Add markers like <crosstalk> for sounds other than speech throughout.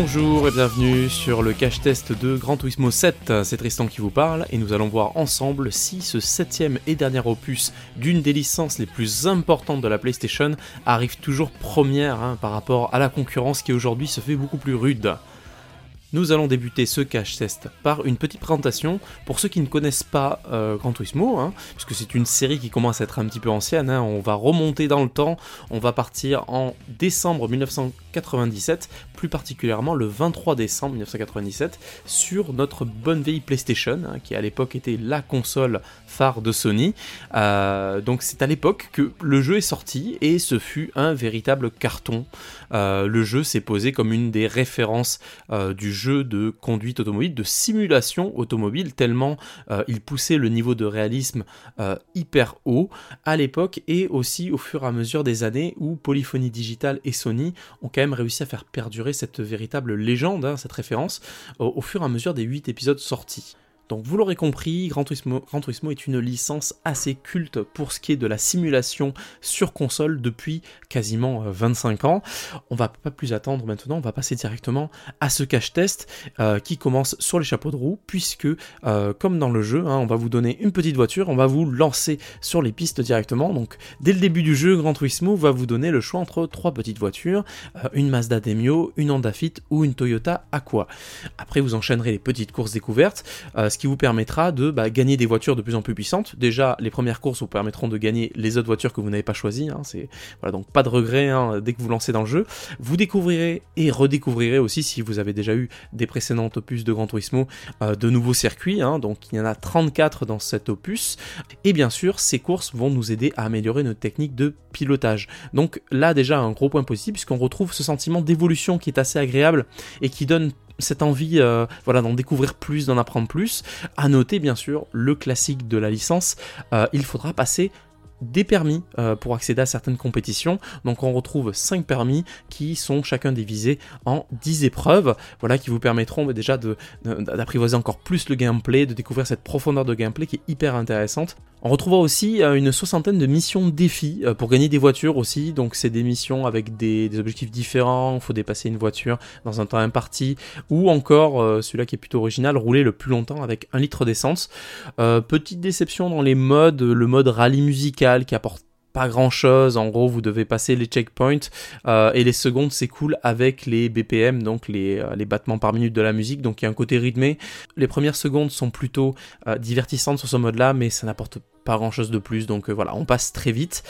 Bonjour et bienvenue sur le cache test de Gran Turismo 7, c'est Tristan qui vous parle et nous allons voir ensemble si ce septième et dernier opus d'une des licences les plus importantes de la PlayStation arrive toujours première hein, par rapport à la concurrence qui aujourd'hui se fait beaucoup plus rude. Nous allons débuter ce cache test par une petite présentation pour ceux qui ne connaissent pas euh, Gran Turismo, hein, puisque c'est une série qui commence à être un petit peu ancienne. Hein. on va remonter dans le temps, on va partir en décembre 1997, plus particulièrement le 23 décembre 1997, sur notre bonne vieille PlayStation, hein, qui à l'époque était la console phare de Sony. Euh, donc c'est à l'époque que le jeu est sorti et ce fut un véritable carton. Euh, le jeu s'est posé comme une des références du jeu jeu de conduite automobile, de simulation automobile, tellement euh, il poussait le niveau de réalisme euh, hyper haut à l'époque et aussi au fur et à mesure des années où Polyphonie Digital et Sony ont quand même réussi à faire perdurer cette véritable légende, hein, cette référence, au, fur et à mesure des 8 épisodes sortis. Donc vous l'aurez compris, Gran Turismo, est une licence assez culte pour ce qui est de la simulation sur console depuis quasiment 25 euh, ans. On va pas plus attendre maintenant, on va passer directement à ce cache test euh, qui commence sur les chapeaux de roue puisque euh, comme dans le jeu, hein, on va vous donner une petite voiture, on va vous lancer sur les pistes directement. Donc dès le début du jeu, Gran Turismo va vous donner le choix entre trois petites voitures, une Mazda Demio, une Honda Fit ou une Toyota Aqua. Après vous enchaînerez les petites courses découvertes, qui vous permettra de bah, gagner des voitures de plus en plus puissantes. Déjà, les premières courses vous permettront de gagner les autres voitures que vous n'avez pas choisies. Hein. c'est voilà donc pas de regret hein, dès que vous lancez dans le jeu. Vous découvrirez et redécouvrirez aussi si vous avez déjà eu des précédents opus de Gran Turismo euh, de nouveaux circuits. Hein. donc il y en a 34 dans cet opus. Et bien sûr, ces courses vont nous aider à améliorer notre technique de pilotage. Donc là déjà un gros point positif puisqu'on retrouve ce sentiment d'évolution qui est assez agréable et qui donne cette envie euh, voilà, d'en découvrir plus, d'en apprendre plus. À noter bien sûr le classique de la licence, euh, il faudra passer des permis euh, pour accéder à certaines compétitions. Donc on retrouve 5 permis qui sont chacun divisés en 10 épreuves, voilà qui vous permettront déjà d'apprivoiser encore plus le gameplay, de découvrir cette profondeur de gameplay qui est hyper intéressante. On retrouvera aussi euh, une soixantaine de missions défis euh, pour gagner des voitures aussi. Donc c'est des missions avec des, objectifs différents. Il faut dépasser une voiture dans un temps imparti. Ou encore, celui-là qui est plutôt original, rouler le plus longtemps avec un litre d'essence. petite déception dans les modes, le mode rallye musical qui apporte pas grand chose. En gros, vous devez passer les checkpoints euh, et les secondes s'écoulent avec les BPM, donc les, euh, les, battements par minute de la musique. Donc il y a un côté rythmé. Les premières secondes sont plutôt euh, divertissantes sur ce mode-là, mais ça n'apporte pas grand chose de plus, donc euh, voilà, on passe très vite.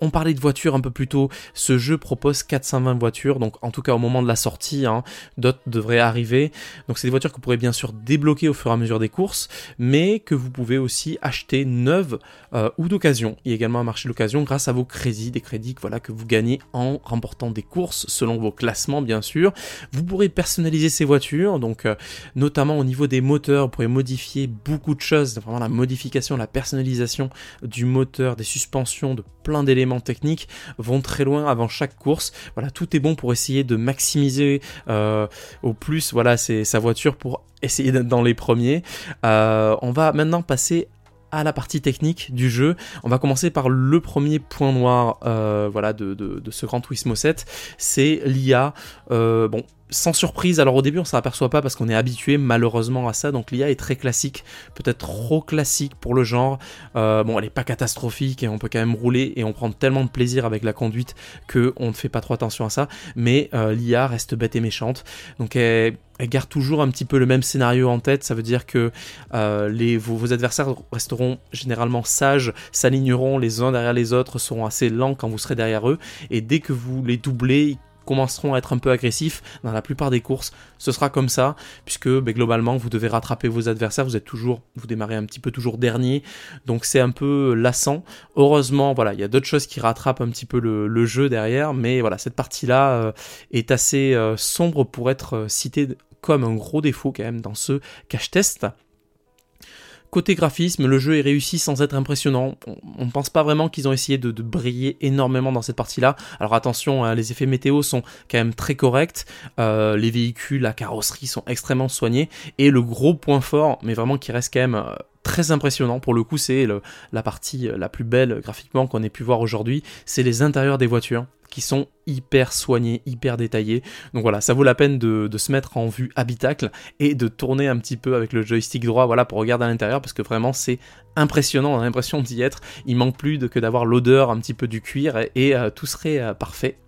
On parlait de voitures un peu plus tôt, ce jeu propose 420 voitures, donc en tout cas au moment de la sortie, hein, d'autres devraient arriver. Donc c'est des voitures que vous pourrez bien sûr débloquer au fur et à mesure des courses, mais que vous pouvez aussi acheter neuves euh, ou d'occasion. Il y a également un marché d'occasion grâce à vos crédits, des crédits voilà, que vous gagnez en remportant des courses selon vos classements bien sûr. Vous pourrez personnaliser ces voitures, donc euh, notamment au niveau des moteurs, vous pourrez modifier beaucoup de choses, vraiment la modification, la personnalisation du moteur, des suspensions, de plein d'éléments techniques vont très loin avant chaque course. Voilà, tout est bon pour essayer de maximiser euh, au plus voilà, sa voiture pour essayer d'être dans les premiers. Euh, on va maintenant passer à la partie technique du jeu. On va commencer par le premier point noir euh, voilà, de, de, ce Grand Turismo 7, c'est l'IA. bon, sans surprise, alors au début on s'en aperçoit pas parce qu'on est habitué malheureusement à ça, donc l'IA est très classique, peut-être trop classique pour le genre. Euh, bon, elle est pas catastrophique et on peut quand même rouler et on prend tellement de plaisir avec la conduite que on ne fait pas trop attention à ça, mais euh, l'IA reste bête et méchante, donc elle, garde toujours un petit peu le même scénario en tête, ça veut dire que euh, vos, adversaires resteront généralement sages, s'aligneront les uns derrière les autres, seront assez lents quand vous serez derrière eux, et dès que vous les doublez, commenceront à être un peu agressifs dans la plupart des courses. Ce sera comme ça, puisque ben, globalement, vous devez rattraper vos adversaires. Vous êtes toujours, vous démarrez un petit peu toujours dernier, donc c'est un peu lassant. Heureusement, voilà, il y a d'autres choses qui rattrapent un petit peu le, jeu derrière, mais voilà, cette partie-là euh, est assez euh, sombre pour être euh, citée comme un gros défaut quand même dans ce cache-test. Côté graphisme, le jeu est réussi sans être impressionnant. On ne pense pas vraiment qu'ils ont essayé de, briller énormément dans cette partie-là. Alors attention, hein, les effets météo sont quand même très corrects. Euh, les véhicules, la carrosserie sont extrêmement soignés. Et le gros point fort, mais vraiment qui reste quand même euh, très impressionnant. Pour le coup, c'est la partie la plus belle graphiquement qu'on ait pu voir aujourd'hui. C'est les intérieurs des voitures qui sont hyper soignés, hyper détaillés. Donc voilà, ça vaut la peine de, se mettre en vue habitacle et de tourner un petit peu avec le joystick droit, voilà, pour regarder à l'intérieur, parce que vraiment c'est impressionnant, on a l'impression d'y être. Il manque plus que d'avoir l'odeur un petit peu du cuir et, euh, tout serait euh, parfait.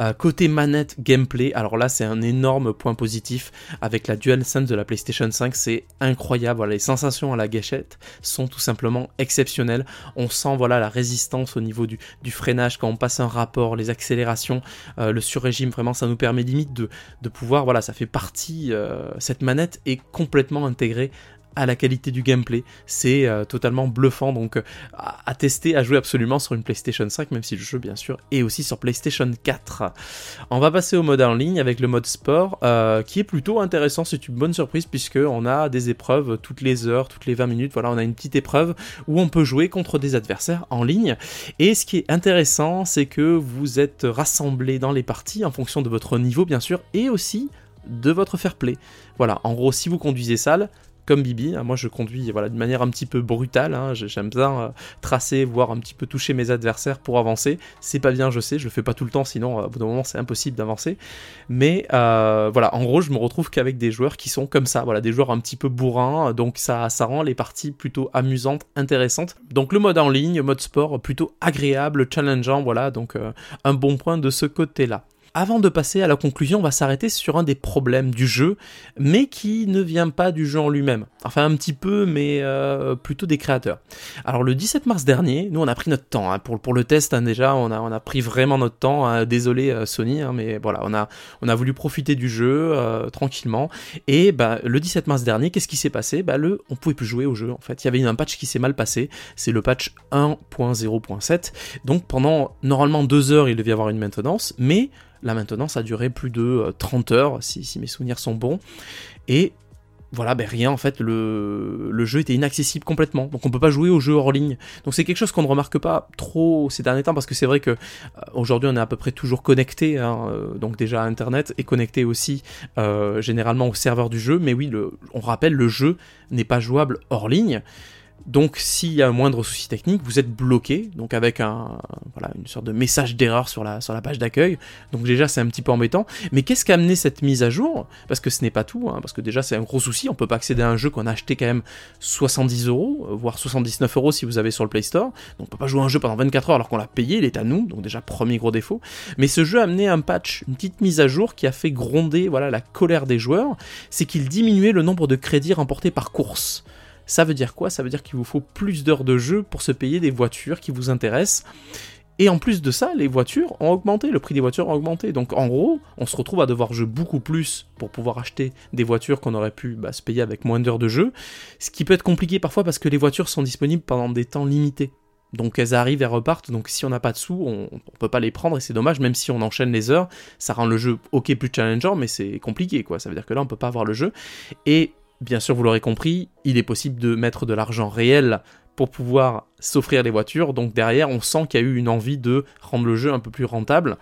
Euh, côté manette gameplay, alors là c'est un énorme point positif avec la DualSense de la PlayStation 5, c'est incroyable. Les sensations à la gâchette sont tout simplement exceptionnelles. On sent voilà la résistance au niveau du, freinage quand on passe un rapport, les accélérations, euh, le sur-régime, vraiment ça nous permet limite de, de pouvoir, voilà, ça fait partie, euh, cette manette est complètement intégrée à la qualité du gameplay. C'est euh, totalement bluffant, donc euh, à, tester, à jouer absolument sur une PlayStation 5, même si le jeu bien sûr est aussi sur PlayStation 4. On va passer au mode en ligne avec le mode sport, euh, qui est plutôt intéressant, c'est une bonne surprise puisque on a des épreuves toutes les heures, toutes les 20 minutes, voilà, on a une petite épreuve où on peut jouer contre des adversaires en ligne. Et ce qui est intéressant, c'est que vous êtes rassemblés dans les parties en fonction de votre niveau bien sûr, et aussi de votre fair play. Voilà, en gros, si vous conduisez sale, comme Bibi. Hein. Moi, je conduis voilà, d'une manière un petit peu brutale. Hein. J'aime bien euh, tracer, voire un petit peu toucher mes adversaires pour avancer. C'est pas bien, je sais, je le fais pas tout le temps, sinon, euh, au bout d'un moment, c'est impossible d'avancer. Mais euh, voilà, en gros, je me retrouve qu'avec des joueurs qui sont comme ça, voilà, des joueurs un petit peu bourrins. Donc, ça, ça rend les parties plutôt amusantes, intéressantes. Donc, le mode en ligne, mode sport, plutôt agréable, challengeant, voilà, donc un bon point de ce côté-là avant de passer à la conclusion, on va s'arrêter sur un des problèmes du jeu, mais qui ne vient pas du jeu en lui-même. Enfin un petit peu, mais euh, plutôt des créateurs. Alors le 17 mars dernier, nous on a pris notre temps hein, pour, pour le test hein, déjà, on a, on a pris vraiment notre temps. Hein. désolé euh, Sony, mais voilà, on a, on a voulu profiter du jeu euh, tranquillement. Et bah, le 17 mars dernier, qu'est-ce qui s'est passé? Bah, le, On pouvait plus jouer au jeu en fait. Il y avait un patch qui s'est mal passé, c'est le patch 1.0.7. Donc pendant normalement deux heures, il devait y avoir une maintenance, mais Là maintenant, ça a duré plus de 30 euh, heures, si, mes souvenirs sont bons. Et voilà, ben rien en fait, le, jeu était inaccessible complètement, donc on peut pas jouer au jeu hors ligne. Donc c'est quelque chose qu'on ne remarque pas trop ces derniers temps, parce que c'est vrai que euh, aujourd'hui on est à peu près toujours connecté, hein, euh, donc déjà à Internet, et connecté aussi généralement au serveur du jeu, mais oui, on rappelle, le jeu n'est pas jouable hors ligne. Donc s'il y a un moindre souci technique, vous êtes bloqué, donc avec un, voilà, une sorte de message d'erreur sur la, page d'accueil. Donc déjà c'est un petit peu embêtant. Mais qu'est-ce qui a amené cette mise à jour? Parce que ce n'est pas tout, hein, parce que déjà c'est un gros souci, on peut pas accéder à un jeu qu'on a acheté quand même 70 euros, voire 79 euros si vous avez sur le Play Store. Donc on peut pas jouer un jeu pendant 24 heures alors qu'on l'a payé, il est à nous, donc déjà premier gros défaut. Mais ce jeu a amené un patch, une petite mise à jour qui a fait gronder voilà, la colère des joueurs, c'est qu'il diminuait le nombre de crédits remportés par course. Ça veut dire quoi? Ça veut dire qu'il vous faut plus d'heures de jeu pour se payer des voitures qui vous intéressent. Et en plus de ça, les voitures ont augmenté, le prix des voitures a augmenté. Donc en gros, on se retrouve à devoir jouer beaucoup plus pour pouvoir acheter des voitures qu'on aurait pu bah, se payer avec moins d'heures de jeu. Ce qui peut être compliqué parfois parce que les voitures sont disponibles pendant des temps limités. Donc elles arrivent et repartent, donc si on n'a pas de sous, on, ne peut pas les prendre et c'est dommage, même si on enchaîne les heures, ça rend le jeu ok plus challengeant, mais c'est compliqué quoi, ça veut dire que là on peut pas avoir le jeu. Et Bien sûr, vous l'aurez compris, il est possible de mettre de l'argent réel pour pouvoir s'offrir les voitures, donc derrière on sent qu'il y a eu une envie de rendre le jeu un peu plus rentable.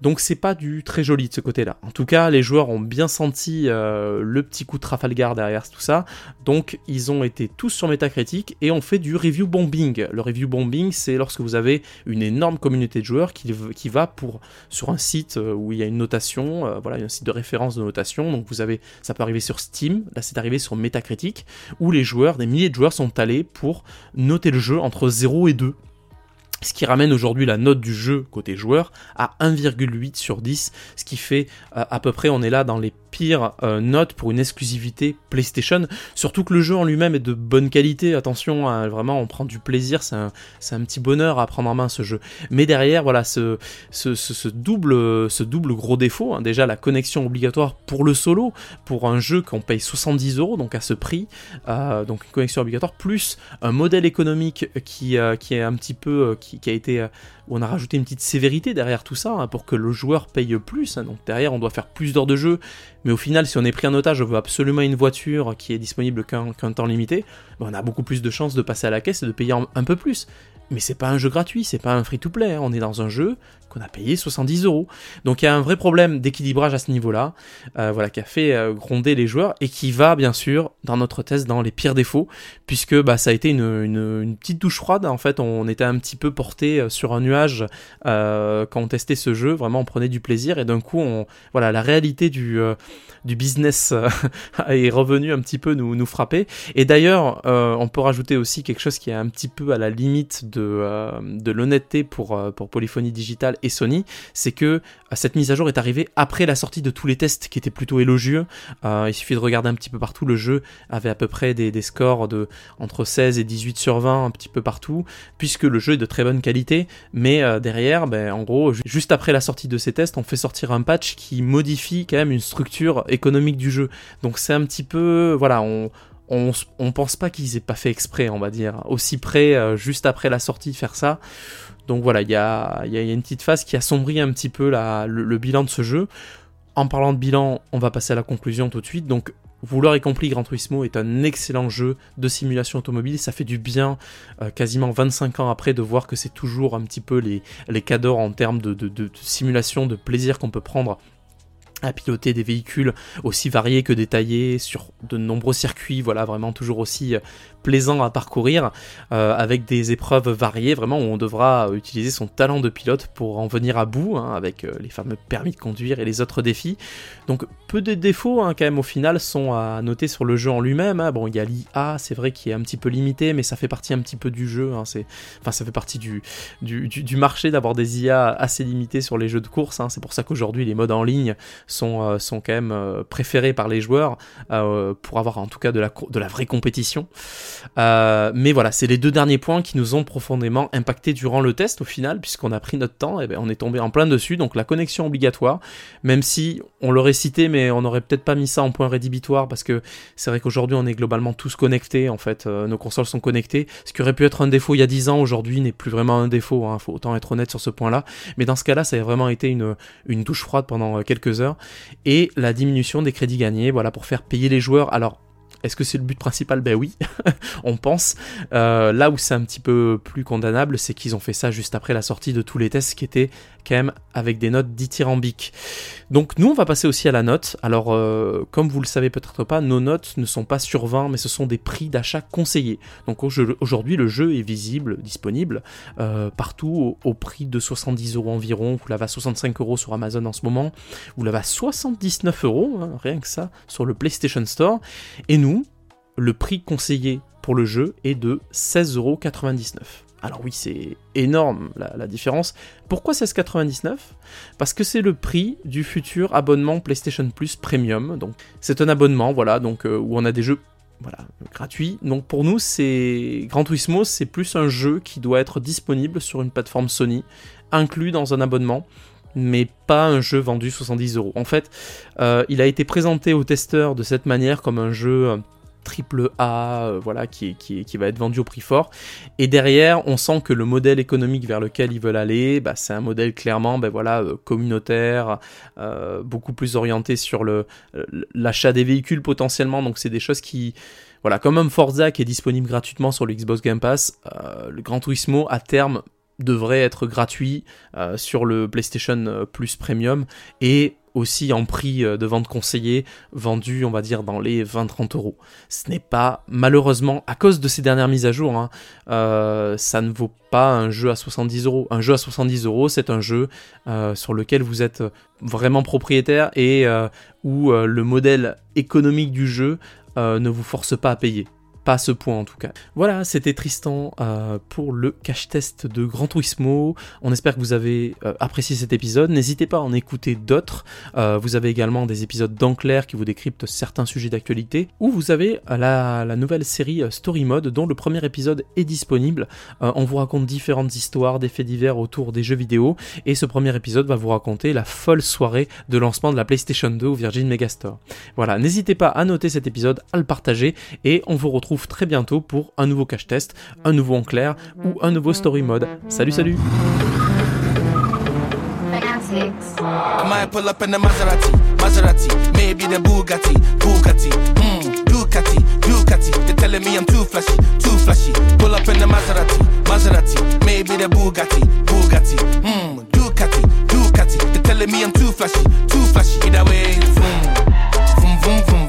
Donc c'est pas du très joli de ce côté-là. En tout cas, les joueurs ont bien senti euh, le petit coup de Trafalgar derrière tout ça. Donc ils ont été tous sur Metacritic et ont fait du review bombing. Le review bombing, c'est lorsque vous avez une énorme communauté de joueurs qui, va sur un site euh, où il y a une notation, euh, voilà, un site de référence de notation. Donc vous avez, ça peut arriver sur Steam, là c'est arrivé sur Metacritic, où les joueurs, des milliers de joueurs sont allés pour noter le jeu entre 0 et 2 ce qui ramène aujourd'hui la note du jeu côté joueur à 1,8 sur 10, ce qui fait euh, à peu près, on est là dans les pire euh, note pour une exclusivité PlayStation. Surtout que le jeu en lui-même est de bonne qualité. Attention, hein, vraiment, on prend du plaisir. C'est un, un, petit bonheur à prendre en main ce jeu. Mais derrière, voilà, ce, ce, double, ce double gros défaut. Hein, déjà, la connexion obligatoire pour le solo, pour un jeu qu'on paye 70 euros, donc à ce prix. Euh, donc une connexion obligatoire, plus un modèle économique qui, qui est un petit peu. Qui a été où on a rajouté une petite sévérité derrière tout ça hein, pour que le joueur paye plus. Hein. donc derrière, on doit faire plus d'heures de jeu. Mais au final, si on est pris en otage, on veut absolument une voiture qui est disponible qu'un temps limité, ben, on a beaucoup plus de chances de passer à la caisse et de payer un peu plus. Mais c'est pas un jeu gratuit, c'est pas un free-to-play, hein. on est dans un jeu qu'on a payé 70 euros. Donc il y a un vrai problème d'équilibrage à ce niveau-là, euh, voilà, qui a fait euh, gronder les joueurs et qui va bien sûr dans notre test dans les pires défauts, puisque bah, ça a été une, petite douche froide. En fait, on était un petit peu porté euh, sur un nuage quand on testait ce jeu. Vraiment, on prenait du plaisir et d'un coup, on, voilà, la réalité du du business <laughs> est revenu un petit peu nous, nous frapper. Et d'ailleurs, on peut rajouter aussi quelque chose qui est un petit peu à la limite de l'honnêteté pour, pour Polyphonie Digitale Sony, c'est que euh, cette mise à jour est arrivée après la sortie de tous les tests qui étaient plutôt élogieux. Euh, il suffit de regarder un petit peu partout, le jeu avait à peu près des, scores de entre 16 et 18 sur 20 un petit peu partout, puisque le jeu est de très bonne qualité, mais euh, derrière, ben, en gros, juste après la sortie de ces tests, on fait sortir un patch qui modifie quand même une structure économique du jeu. Donc c'est un petit peu, voilà, on, on, pense pas qu'ils aient pas fait exprès, on va dire, aussi près, juste après la sortie, faire ça. Donc voilà, il y a, une petite phase qui assombrit un petit peu le, bilan de ce jeu. En parlant de bilan, on va passer à la conclusion tout de suite. Donc vous l'aurez compris, Gran Turismo est un excellent jeu de simulation automobile. Ça fait du bien, euh, quasiment 25 ans après, de voir que c'est toujours un petit peu les, les cadors en termes de simulation, de plaisir qu'on peut prendre à piloter des véhicules aussi variés que détaillés sur de nombreux circuits, voilà, vraiment toujours aussi euh, plaisant à parcourir, euh, avec des épreuves variées, vraiment où on devra utiliser son talent de pilote pour en venir à bout, hein, avec euh, les fameux permis de conduire et les autres défis. Donc peu de défauts hein, quand même au final sont à noter sur le jeu en lui-même. Hein. Bon, il y a l'IA, c'est vrai qui est un petit peu limité, mais ça fait partie un petit peu du jeu. enfin, ça fait partie du, du, du marché d'avoir des IA assez limitées sur les jeux de course. C'est pour ça qu'aujourd'hui les modes en ligne sont, euh, sont quand même euh, préférés par les joueurs euh, pour avoir en tout cas de la, de la vraie compétition. mais voilà, c'est les deux derniers points qui nous ont profondément impacté durant le test au final, puisqu'on a pris notre temps, et ben, on est tombé en plein dessus. Donc la connexion obligatoire, même si on l'aurait cité, mais on n'aurait peut-être pas mis ça en point rédhibitoire parce que c'est vrai qu'aujourd'hui on est globalement tous connectés. En fait, nos consoles sont connectées. Ce qui aurait pu être un défaut il y a 10 ans, aujourd'hui n'est plus vraiment un défaut. Hein, faut autant être honnête sur ce point-là. Mais dans ce cas-là, ça a vraiment été une, une douche froide pendant quelques heures et la diminution des crédits gagnés, voilà, pour faire payer les joueurs. Alors, est-ce que c'est le but principal? Ben oui, <laughs> on pense. Euh, là où c'est un petit peu plus condamnable, c'est qu'ils ont fait ça juste après la sortie de tous les tests qui étaient avec des notes dithyrambiques. Donc nous, on va passer aussi à la note. Alors, euh, comme vous le savez peut-être pas, nos notes ne sont pas sur 20, mais ce sont des prix d'achat conseillés. Donc aujourd'hui, le jeu est visible, disponible euh, partout au, prix de 70 euros environ. Vous l'avez à 65 euros sur Amazon en ce moment. Vous l'avez à 79 euros, hein, rien que ça, sur le PlayStation Store. Et nous, le prix conseillé pour le jeu est de 16,99 euros. Alors oui, c'est énorme la, différence. Pourquoi 16,99 Parce que c'est le prix du futur abonnement PlayStation Plus Premium. Donc c'est un abonnement, voilà, donc euh, où on a des jeux voilà, gratuits. Donc pour nous, c'est Gran c'est plus un jeu qui doit être disponible sur une plateforme Sony, inclus dans un abonnement mais pas un jeu vendu 70 euros. En fait, euh, il a été présenté aux testeurs de cette manière comme un jeu euh, triple A, euh, voilà, qui, va être vendu au prix fort. Et derrière, on sent que le modèle économique vers lequel ils veulent aller, bah, c'est un modèle clairement, ben voilà, euh, communautaire, euh, beaucoup plus orienté sur l'achat des véhicules potentiellement. Donc c'est des choses qui, voilà, comme un Forza qui est disponible gratuitement sur le Xbox Game Pass, le Gran Turismo à terme devrait être gratuit sur le PlayStation Plus Premium et aussi en prix euh, de vente conseillé, vendu, on va dire, dans les 20-30 euros. Ce n'est pas, malheureusement, à cause de ces dernières mises à jour, hein, euh, ça ne vaut pas un jeu à 70 euros. Un jeu à 70 euros, c'est un jeu euh, sur lequel vous êtes vraiment propriétaire et où le modèle économique du jeu ne vous force pas à payer. Pas à ce point en tout cas. Voilà, c'était Tristan euh, pour le cache test de Grand Turismo. On espère que vous avez euh, apprécié cet épisode. N'hésitez pas à en écouter d'autres. Euh, vous avez également des épisodes d'Enclair qui vous décryptent certains sujets d'actualité. Ou vous avez la, nouvelle série Story Mode dont le premier épisode est disponible. on vous raconte différentes histoires, des faits divers autour des jeux vidéo. Et ce premier épisode va vous raconter la folle soirée de lancement de la PlayStation 2 au Virgin Megastore. Voilà, n'hésitez pas à noter cet épisode, à le partager et on vous retrouve retrouve très bientôt pour un nouveau cache test, un nouveau en clair ou un nouveau story mode. Salut salut I might pull up in the Maserati, Maserati, maybe the Bugatti, Bugatti, mm, Ducati, Ducati. They're telling me I'm too flashy, too flashy. Pull up in the Maserati, Maserati, maybe the Bugatti, Bugatti, mm, Ducati, Ducati. They're telling me I'm too flashy, too flashy. Either way, vroom, vroom, vroom, vroom.